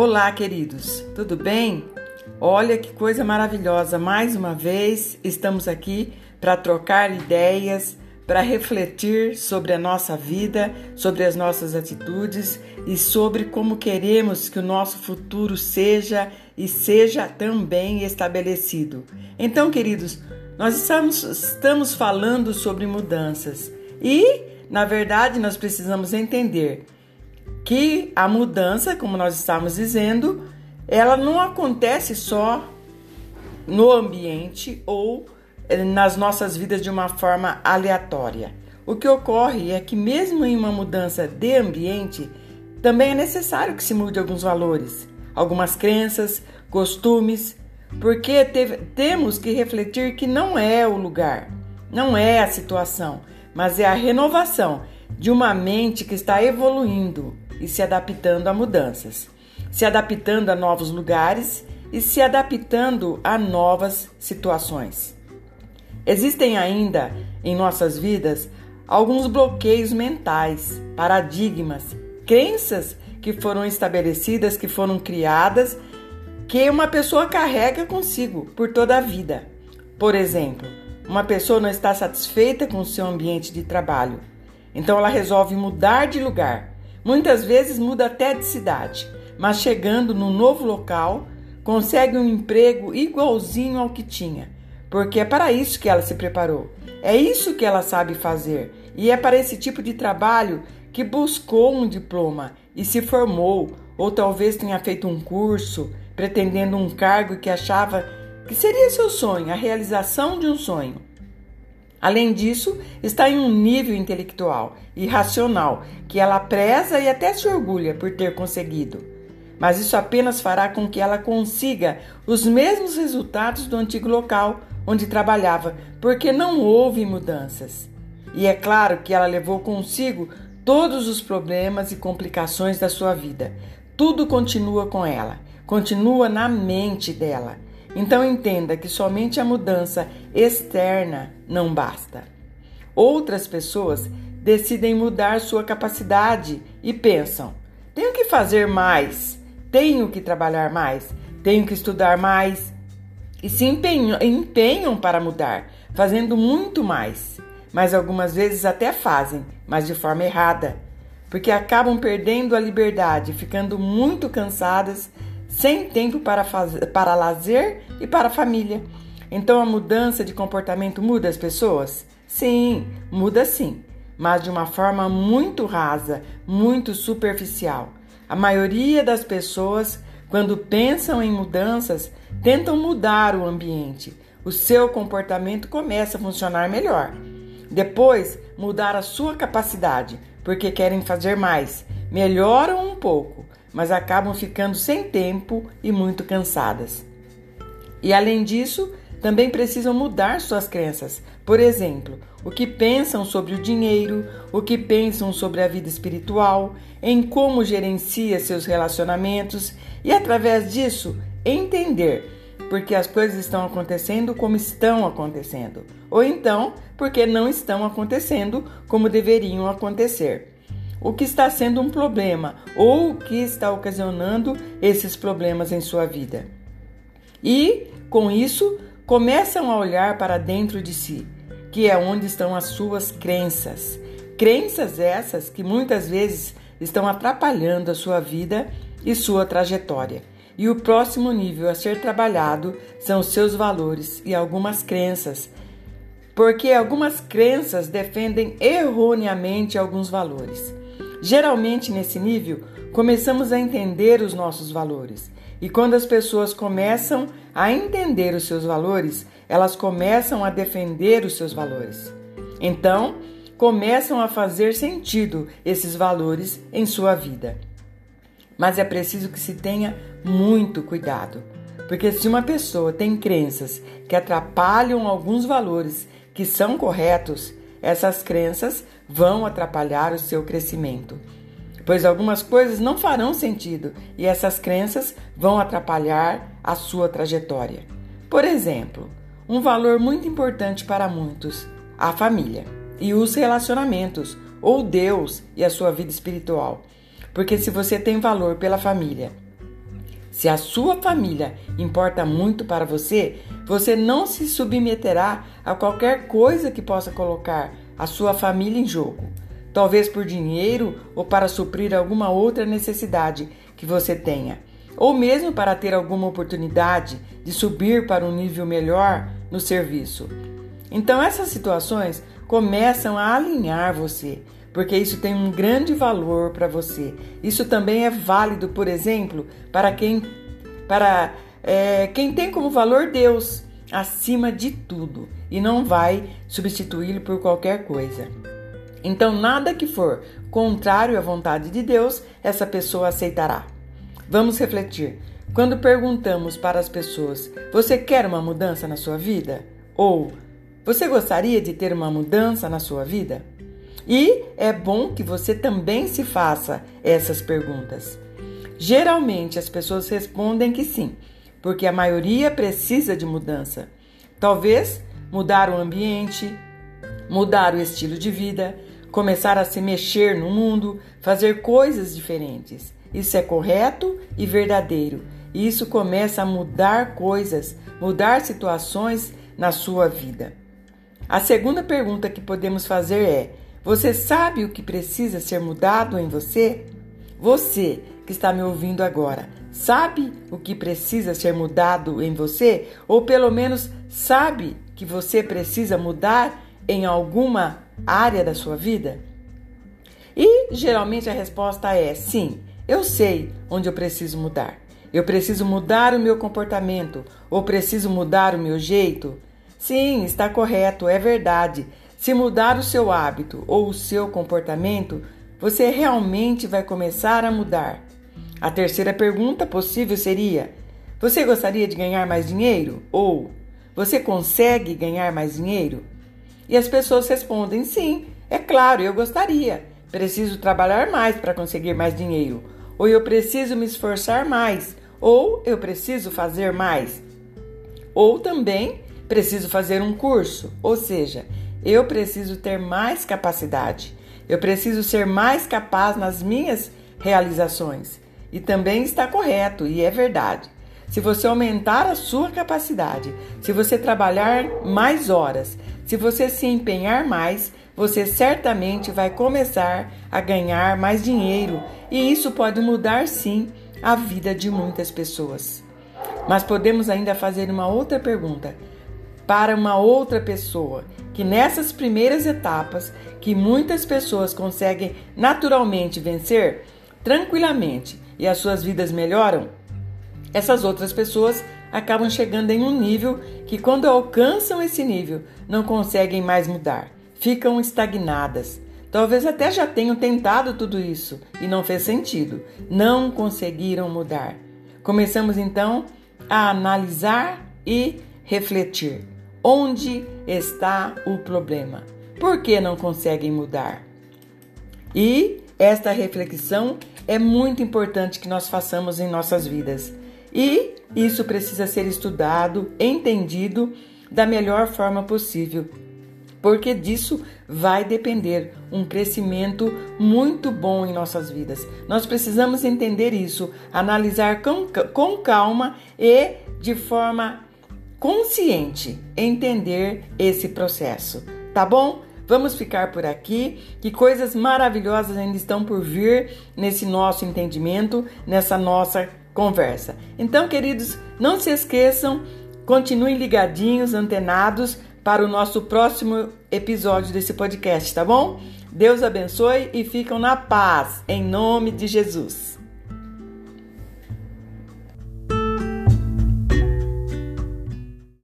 Olá, queridos, tudo bem? Olha que coisa maravilhosa! Mais uma vez estamos aqui para trocar ideias, para refletir sobre a nossa vida, sobre as nossas atitudes e sobre como queremos que o nosso futuro seja e seja também estabelecido. Então, queridos, nós estamos, estamos falando sobre mudanças e, na verdade, nós precisamos entender que a mudança, como nós estamos dizendo, ela não acontece só no ambiente ou eh, nas nossas vidas de uma forma aleatória. O que ocorre é que, mesmo em uma mudança de ambiente, também é necessário que se mude alguns valores, algumas crenças, costumes, porque teve, temos que refletir que não é o lugar, não é a situação, mas é a renovação de uma mente que está evoluindo e se adaptando a mudanças, se adaptando a novos lugares e se adaptando a novas situações. Existem ainda em nossas vidas alguns bloqueios mentais, paradigmas, crenças que foram estabelecidas, que foram criadas, que uma pessoa carrega consigo por toda a vida. Por exemplo, uma pessoa não está satisfeita com o seu ambiente de trabalho, então ela resolve mudar de lugar Muitas vezes muda até de cidade, mas chegando no novo local, consegue um emprego igualzinho ao que tinha, porque é para isso que ela se preparou. É isso que ela sabe fazer e é para esse tipo de trabalho que buscou um diploma e se formou, ou talvez tenha feito um curso pretendendo um cargo que achava que seria seu sonho, a realização de um sonho. Além disso, está em um nível intelectual e racional que ela preza e até se orgulha por ter conseguido. Mas isso apenas fará com que ela consiga os mesmos resultados do antigo local onde trabalhava, porque não houve mudanças. E é claro que ela levou consigo todos os problemas e complicações da sua vida. Tudo continua com ela, continua na mente dela. Então entenda que somente a mudança externa não basta. Outras pessoas decidem mudar sua capacidade e pensam: tenho que fazer mais, tenho que trabalhar mais, tenho que estudar mais. E se empenham, empenham para mudar, fazendo muito mais. Mas algumas vezes até fazem, mas de forma errada, porque acabam perdendo a liberdade, ficando muito cansadas sem tempo para, fazer, para lazer e para família. Então a mudança de comportamento muda as pessoas? Sim, muda sim, mas de uma forma muito rasa, muito superficial. A maioria das pessoas, quando pensam em mudanças, tentam mudar o ambiente. O seu comportamento começa a funcionar melhor. Depois, mudar a sua capacidade, porque querem fazer mais. Melhoram um pouco, mas acabam ficando sem tempo e muito cansadas. E além disso, também precisam mudar suas crenças. Por exemplo, o que pensam sobre o dinheiro, o que pensam sobre a vida espiritual, em como gerencia seus relacionamentos e, através disso, entender porque as coisas estão acontecendo como estão acontecendo, ou então porque não estão acontecendo como deveriam acontecer o que está sendo um problema ou o que está ocasionando esses problemas em sua vida. E, com isso, começam a olhar para dentro de si, que é onde estão as suas crenças. Crenças essas que muitas vezes estão atrapalhando a sua vida e sua trajetória. E o próximo nível a ser trabalhado são os seus valores e algumas crenças, porque algumas crenças defendem erroneamente alguns valores. Geralmente, nesse nível, começamos a entender os nossos valores. E quando as pessoas começam a entender os seus valores, elas começam a defender os seus valores. Então, começam a fazer sentido esses valores em sua vida. Mas é preciso que se tenha muito cuidado, porque se uma pessoa tem crenças que atrapalham alguns valores que são corretos, essas crenças vão atrapalhar o seu crescimento, pois algumas coisas não farão sentido e essas crenças vão atrapalhar a sua trajetória. Por exemplo, um valor muito importante para muitos, a família e os relacionamentos, ou Deus e a sua vida espiritual. Porque se você tem valor pela família Se a sua família importa muito para você, você não se submeterá a qualquer coisa que possa colocar a sua família em jogo. Talvez por dinheiro ou para suprir alguma outra necessidade que você tenha, ou mesmo para ter alguma oportunidade de subir para um nível melhor no serviço. Então, essas situações começam a alinhar você, porque isso tem um grande valor para você. Isso também é válido, por exemplo, para quem, para, é, quem tem como valor Deus acima de tudo e não vai substituí-lo por qualquer coisa. Então, nada que for contrário à vontade de Deus, essa pessoa aceitará. Vamos refletir. Quando perguntamos para as pessoas: Você quer uma mudança na sua vida? Ou Você gostaria de ter uma mudança na sua vida? E é bom que você também se faça essas perguntas. Geralmente as pessoas respondem que sim, porque a maioria precisa de mudança. Talvez mudar o ambiente, mudar o estilo de vida, começar a se mexer no mundo, fazer coisas diferentes. Isso é correto e verdadeiro. E isso começa a mudar coisas, mudar situações na sua vida. A segunda pergunta que podemos fazer é: você sabe o que precisa ser mudado em você? Você que está me ouvindo agora, sabe o que precisa ser mudado em você? Ou pelo menos sabe que você precisa mudar em alguma área da sua vida? E geralmente a resposta é sim, eu sei onde eu preciso mudar. Eu preciso mudar o meu comportamento ou preciso mudar o meu jeito? Sim, está correto, é verdade. Se mudar o seu hábito ou o seu comportamento, você realmente vai começar a mudar. A terceira pergunta possível seria: Você gostaria de ganhar mais dinheiro? Ou Você consegue ganhar mais dinheiro? E as pessoas respondem: Sim, é claro, eu gostaria. Preciso trabalhar mais para conseguir mais dinheiro. Ou eu preciso me esforçar mais. Ou eu preciso fazer mais. Ou também preciso fazer um curso. Ou seja, eu preciso ter mais capacidade. Eu preciso ser mais capaz nas minhas realizações. E também está correto e é verdade. Se você aumentar a sua capacidade, se você trabalhar mais horas, se você se empenhar mais, você certamente vai começar a ganhar mais dinheiro e isso pode mudar sim a vida de muitas pessoas. Mas podemos ainda fazer uma outra pergunta para uma outra pessoa, que nessas primeiras etapas que muitas pessoas conseguem naturalmente vencer tranquilamente e as suas vidas melhoram, essas outras pessoas acabam chegando em um nível que quando alcançam esse nível não conseguem mais mudar, ficam estagnadas. Talvez até já tenham tentado tudo isso e não fez sentido, não conseguiram mudar. Começamos então a analisar e refletir. Onde está o problema? Por que não conseguem mudar? E esta reflexão é muito importante que nós façamos em nossas vidas. E isso precisa ser estudado, entendido da melhor forma possível, porque disso vai depender um crescimento muito bom em nossas vidas. Nós precisamos entender isso, analisar com, com calma e de forma consciente entender esse processo, tá bom? Vamos ficar por aqui, que coisas maravilhosas ainda estão por vir nesse nosso entendimento, nessa nossa conversa. Então, queridos, não se esqueçam, continuem ligadinhos, antenados para o nosso próximo episódio desse podcast, tá bom? Deus abençoe e ficam na paz, em nome de Jesus.